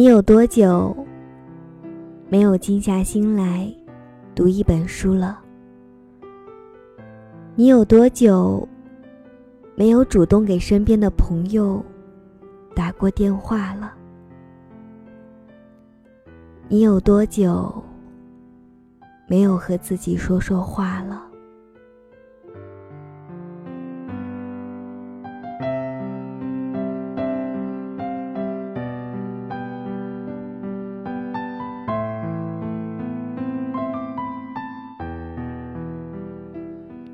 你有多久没有静下心来读一本书了？你有多久没有主动给身边的朋友打过电话了？你有多久没有和自己说说话了？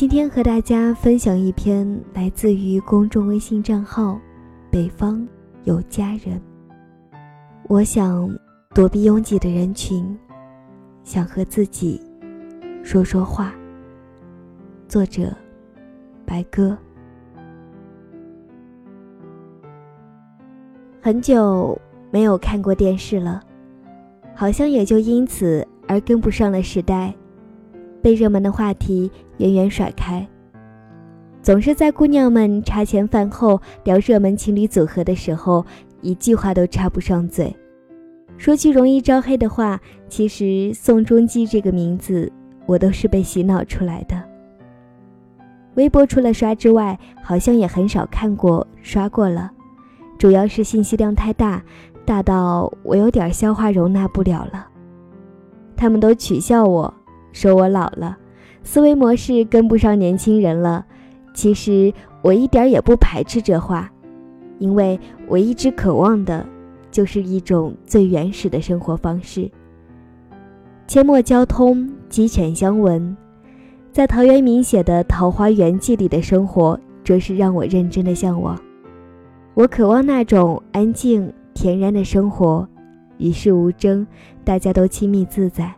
今天和大家分享一篇来自于公众微信账号“北方有佳人”。我想躲避拥挤的人群，想和自己说说话。作者：白鸽。很久没有看过电视了，好像也就因此而跟不上了时代。被热门的话题远远甩开，总是在姑娘们茶前饭后聊热门情侣组合的时候，一句话都插不上嘴。说句容易招黑的话，其实宋仲基这个名字，我都是被洗脑出来的。微博除了刷之外，好像也很少看过刷过了，主要是信息量太大，大到我有点消化容纳不了了。他们都取笑我。说我老了，思维模式跟不上年轻人了。其实我一点也不排斥这话，因为我一直渴望的，就是一种最原始的生活方式。阡陌交通，鸡犬相闻，在陶渊明写的《桃花源记》里的生活，着实让我认真的向往。我渴望那种安静恬然的生活，与世无争，大家都亲密自在。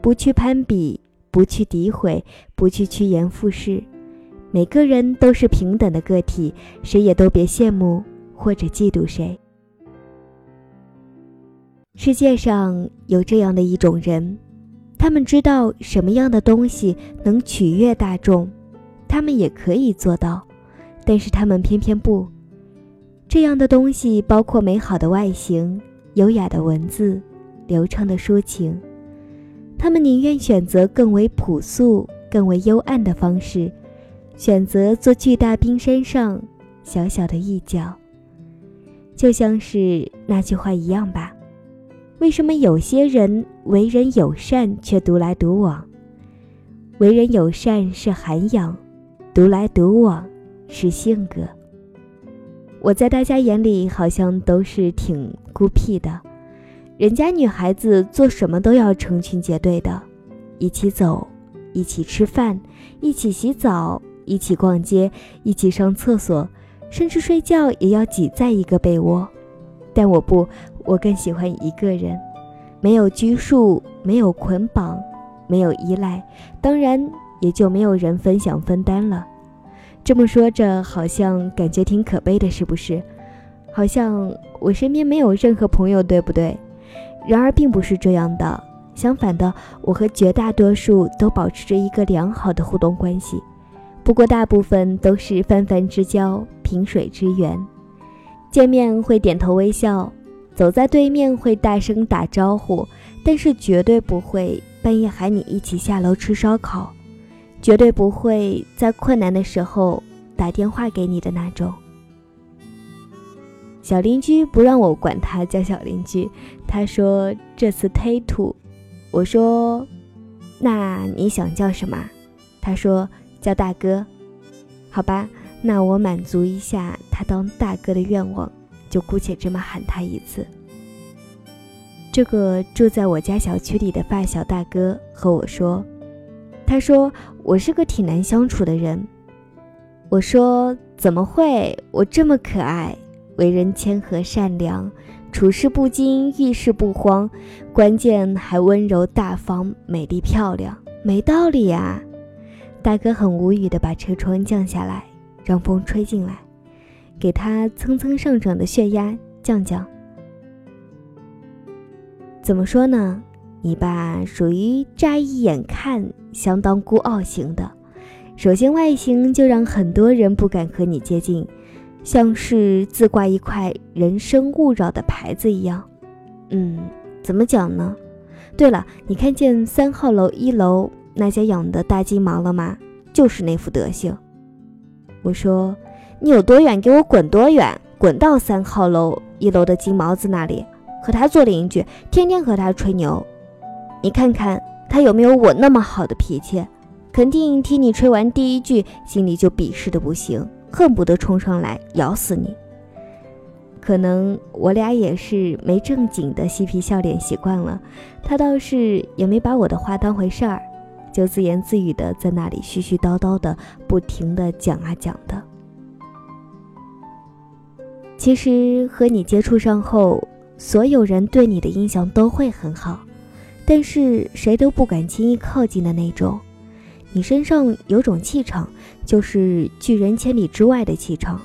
不去攀比，不去诋毁，不去趋炎附势，每个人都是平等的个体，谁也都别羡慕或者嫉妒谁。世界上有这样的一种人，他们知道什么样的东西能取悦大众，他们也可以做到，但是他们偏偏不。这样的东西包括美好的外形、优雅的文字、流畅的抒情。他们宁愿选择更为朴素、更为幽暗的方式，选择做巨大冰山上小小的一角。就像是那句话一样吧：为什么有些人为人友善却独来独往？为人友善是涵养，独来独往是性格。我在大家眼里好像都是挺孤僻的。人家女孩子做什么都要成群结队的，一起走，一起吃饭，一起洗澡，一起逛街，一起上厕所，甚至睡觉也要挤在一个被窝。但我不，我更喜欢一个人，没有拘束，没有捆绑，没有依赖，当然也就没有人分享分担了。这么说着，好像感觉挺可悲的，是不是？好像我身边没有任何朋友，对不对？然而并不是这样的，相反的，我和绝大多数都保持着一个良好的互动关系。不过大部分都是泛泛之交、萍水之缘，见面会点头微笑，走在对面会大声打招呼，但是绝对不会半夜喊你一起下楼吃烧烤，绝对不会在困难的时候打电话给你的那种。小邻居不让我管他叫小邻居，他说这次忒土。我说，那你想叫什么？他说叫大哥。好吧，那我满足一下他当大哥的愿望，就姑且这么喊他一次。这个住在我家小区里的发小大哥和我说，他说我是个挺难相处的人。我说怎么会？我这么可爱。为人谦和善良，处事不惊，遇事不慌，关键还温柔大方、美丽漂亮，没道理呀！大哥很无语的把车窗降下来，让风吹进来，给他蹭蹭上涨的血压降降。怎么说呢？你爸属于乍一眼看相当孤傲型的，首先外形就让很多人不敢和你接近。像是自挂一块“人生勿扰”的牌子一样。嗯，怎么讲呢？对了，你看见三号楼一楼那家养的大金毛了吗？就是那副德行。我说：“你有多远，给我滚多远，滚到三号楼一楼的金毛子那里，和他做邻居，天天和他吹牛。你看看他有没有我那么好的脾气？肯定听你吹完第一句，心里就鄙视的不行，恨不得冲上来咬死你。可能我俩也是没正经的嬉皮笑脸习惯了，他倒是也没把我的话当回事儿。”就自言自语的在那里絮絮叨叨的，不停的讲啊讲的。其实和你接触上后，所有人对你的印象都会很好，但是谁都不敢轻易靠近的那种。你身上有种气场，就是拒人千里之外的气场。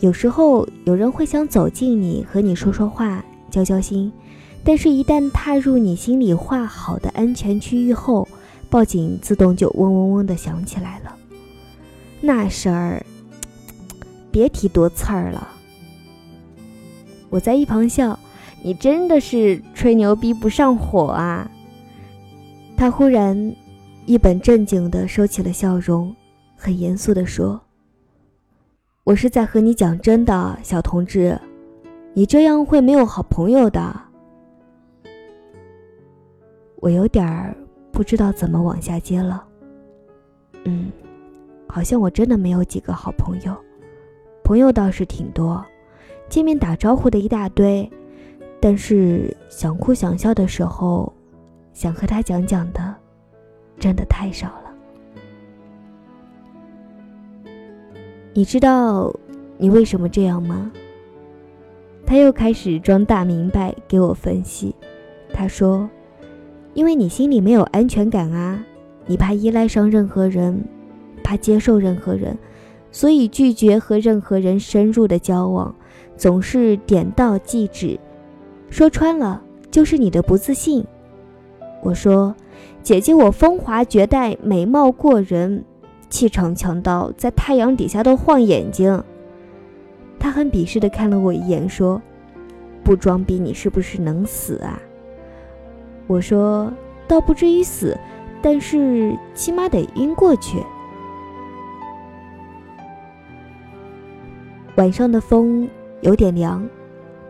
有时候有人会想走近你，和你说说话，交交心。但是，一旦踏入你心里画好的安全区域后，报警自动就嗡嗡嗡的响起来了。那事儿，别提多刺儿了。我在一旁笑：“你真的是吹牛逼不上火啊！”他忽然一本正经的收起了笑容，很严肃的说：“我是在和你讲真的，小同志，你这样会没有好朋友的。”我有点儿不知道怎么往下接了。嗯，好像我真的没有几个好朋友，朋友倒是挺多，见面打招呼的一大堆，但是想哭想笑的时候，想和他讲讲的，真的太少了。你知道你为什么这样吗？他又开始装大明白给我分析，他说。因为你心里没有安全感啊，你怕依赖上任何人，怕接受任何人，所以拒绝和任何人深入的交往，总是点到即止。说穿了就是你的不自信。我说，姐姐我风华绝代，美貌过人，气场强到在太阳底下都晃眼睛。他很鄙视的看了我一眼，说：“不装逼，你是不是能死啊？”我说，倒不至于死，但是起码得晕过去。晚上的风有点凉，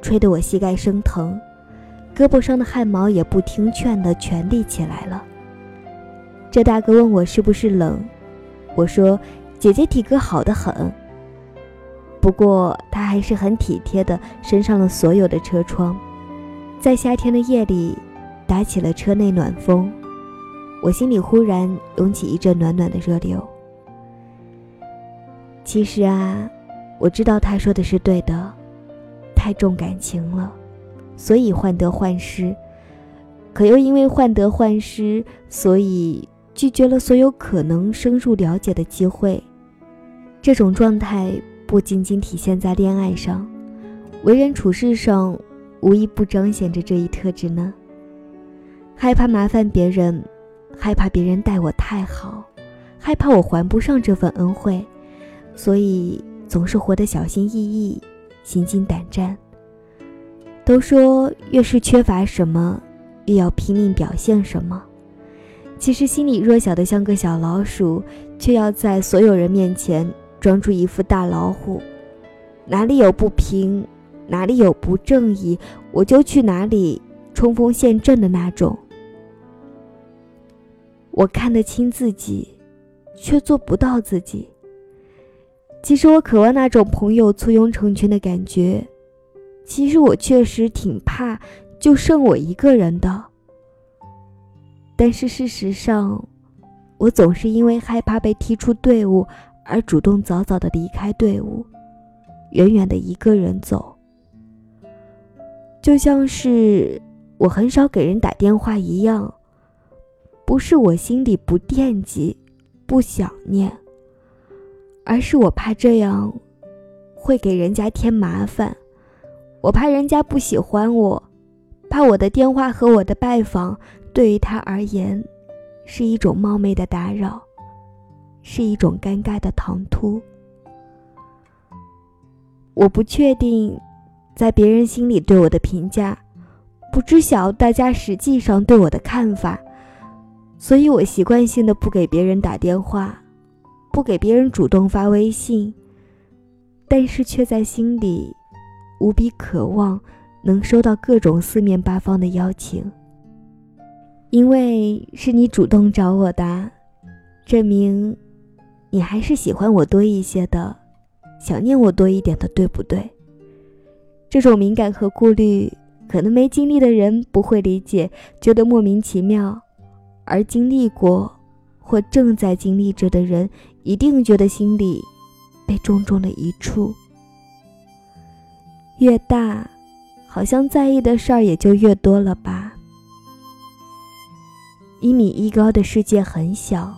吹得我膝盖生疼，胳膊上的汗毛也不听劝的全立起来了。这大哥问我是不是冷，我说姐姐体格好的很。不过他还是很体贴的升上了所有的车窗，在夏天的夜里。打起了车内暖风，我心里忽然涌起一阵暖暖的热流。其实啊，我知道他说的是对的，太重感情了，所以患得患失；可又因为患得患失，所以拒绝了所有可能深入了解的机会。这种状态不仅仅体现在恋爱上，为人处事上，无一不彰显着这一特质呢。害怕麻烦别人，害怕别人待我太好，害怕我还不上这份恩惠，所以总是活得小心翼翼、心惊胆战。都说越是缺乏什么，越要拼命表现什么。其实心里弱小的像个小老鼠，却要在所有人面前装出一副大老虎。哪里有不平，哪里有不正义，我就去哪里冲锋陷阵的那种。我看得清自己，却做不到自己。其实我渴望那种朋友簇拥成群的感觉，其实我确实挺怕就剩我一个人的。但是事实上，我总是因为害怕被踢出队伍而主动早早的离开队伍，远远的一个人走。就像是我很少给人打电话一样。不是我心里不惦记、不想念，而是我怕这样会给人家添麻烦。我怕人家不喜欢我，怕我的电话和我的拜访对于他而言是一种冒昧的打扰，是一种尴尬的唐突。我不确定，在别人心里对我的评价，不知晓大家实际上对我的看法，所以我习惯性的不给别人打电话，不给别人主动发微信，但是却在心里无比渴望能收到各种四面八方的邀请，因为是你主动找我的，证明你还是喜欢我多一些的。想念我多一点的，对不对？这种敏感和顾虑，可能没经历的人不会理解，觉得莫名其妙；而经历过或正在经历着的人，一定觉得心里被重重的一触。越大，好像在意的事儿也就越多了吧。一米一高的世界很小，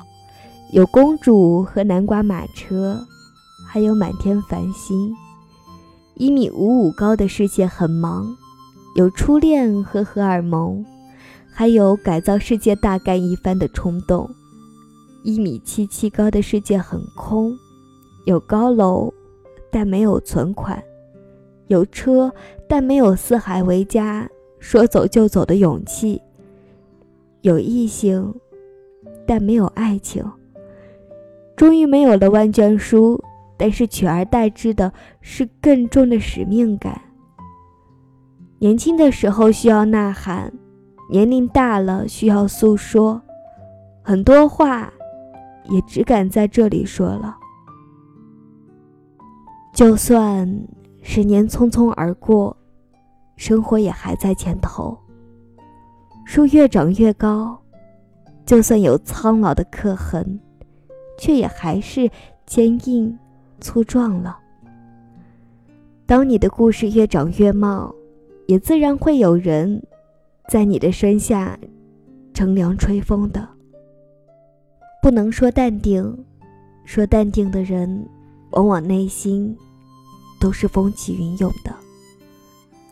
有公主和南瓜马车。还有满天繁星，一米五五高的世界很忙，有初恋和荷尔蒙，还有改造世界大干一番的冲动。一米七七高的世界很空，有高楼，但没有存款；有车，但没有四海为家、说走就走的勇气；有异性，但没有爱情。终于没有了万卷书。但是取而代之的是更重的使命感。年轻的时候需要呐喊，年龄大了需要诉说，很多话也只敢在这里说了。就算十年匆匆而过，生活也还在前头。树越长越高，就算有苍老的刻痕，却也还是坚硬。粗壮了。当你的故事越长越茂，也自然会有人在你的身下乘凉吹风的。不能说淡定，说淡定的人，往往内心都是风起云涌的。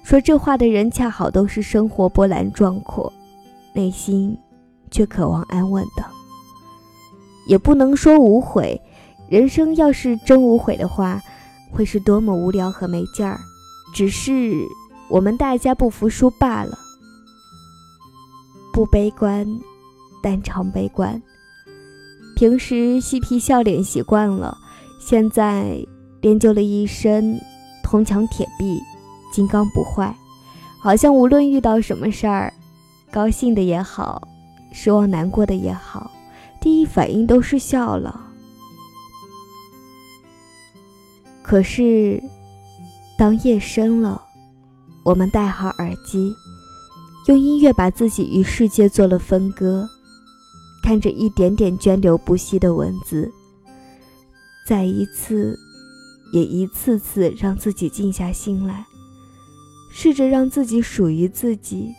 说这话的人，恰好都是生活波澜壮阔，内心却渴望安稳的。也不能说无悔。人生要是真无悔的话，会是多么无聊和没劲儿。只是我们大家不服输罢了。不悲观，但常悲观。平时嬉皮笑脸习惯了，现在练就了一身铜墙铁壁，金刚不坏。好像无论遇到什么事儿，高兴的也好，失望难过的也好，第一反应都是笑了。可是，当夜深了，我们戴好耳机，用音乐把自己与世界做了分割，看着一点点涓流不息的文字，再一次，也一次次让自己静下心来，试着让自己属于自己，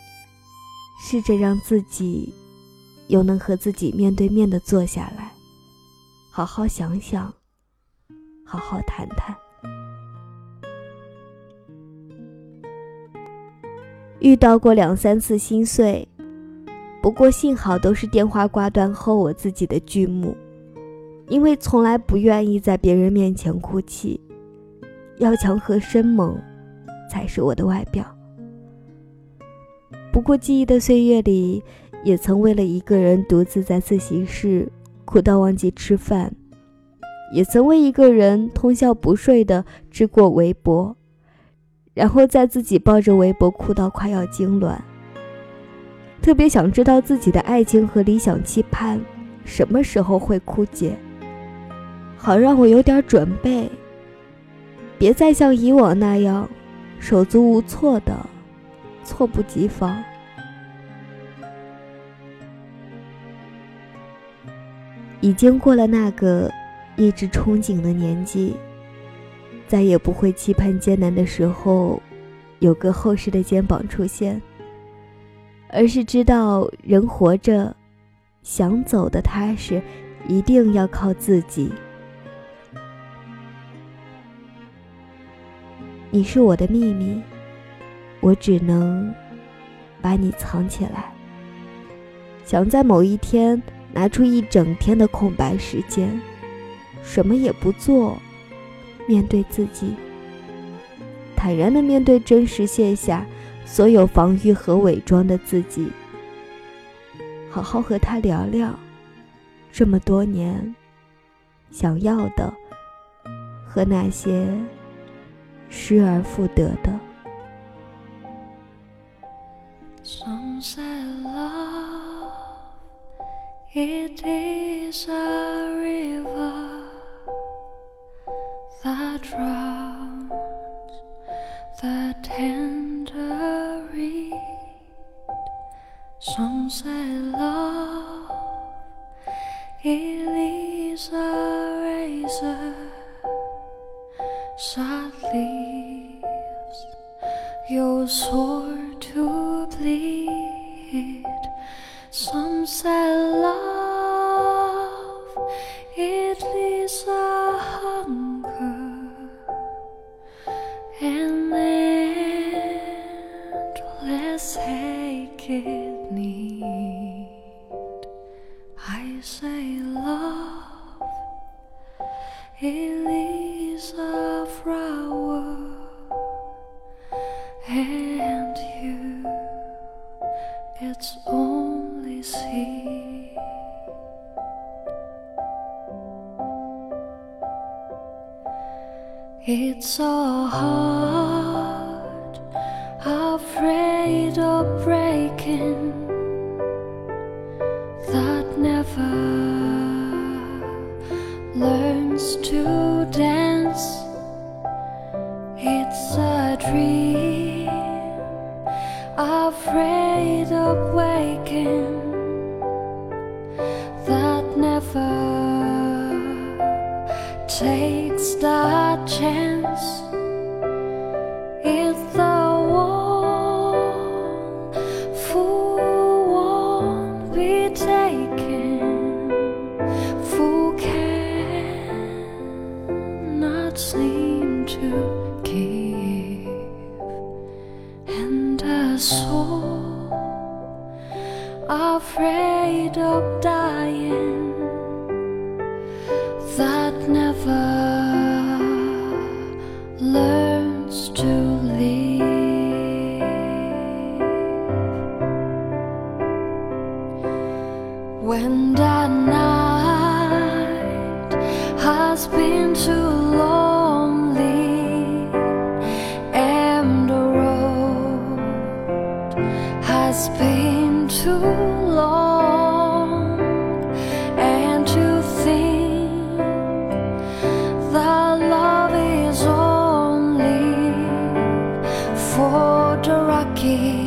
试着让自己又能和自己面对面的坐下来，好好想想。好好谈谈。遇到过两三次心碎，不过幸好都是电话挂断后我自己的剧目，因为从来不愿意在别人面前哭泣，要强和生猛，才是我的外表。不过记忆的岁月里，也曾为了一个人独自在自习室哭到忘记吃饭。也曾为一个人通宵不睡的织过围脖，然后在自己抱着围脖哭到快要痉挛。特别想知道自己的爱情和理想期盼什么时候会枯竭，好让我有点准备，别再像以往那样手足无措的猝不及防。已经过了那个。一直憧憬的年纪，再也不会期盼艰难的时候有个厚实的肩膀出现，而是知道人活着，想走的踏实，一定要靠自己。你是我的秘密，我只能把你藏起来。想在某一天拿出一整天的空白时间。什么也不做，面对自己，坦然地面对真实线下所有防御和伪装的自己，好好和他聊聊这么多年想要的和那些失而复得的。It is a river that drowns the tender reed. Sunset. Say love, a flower, and you, it's only seed. It's so hard, dream, afraid of waking, afraid of dying away.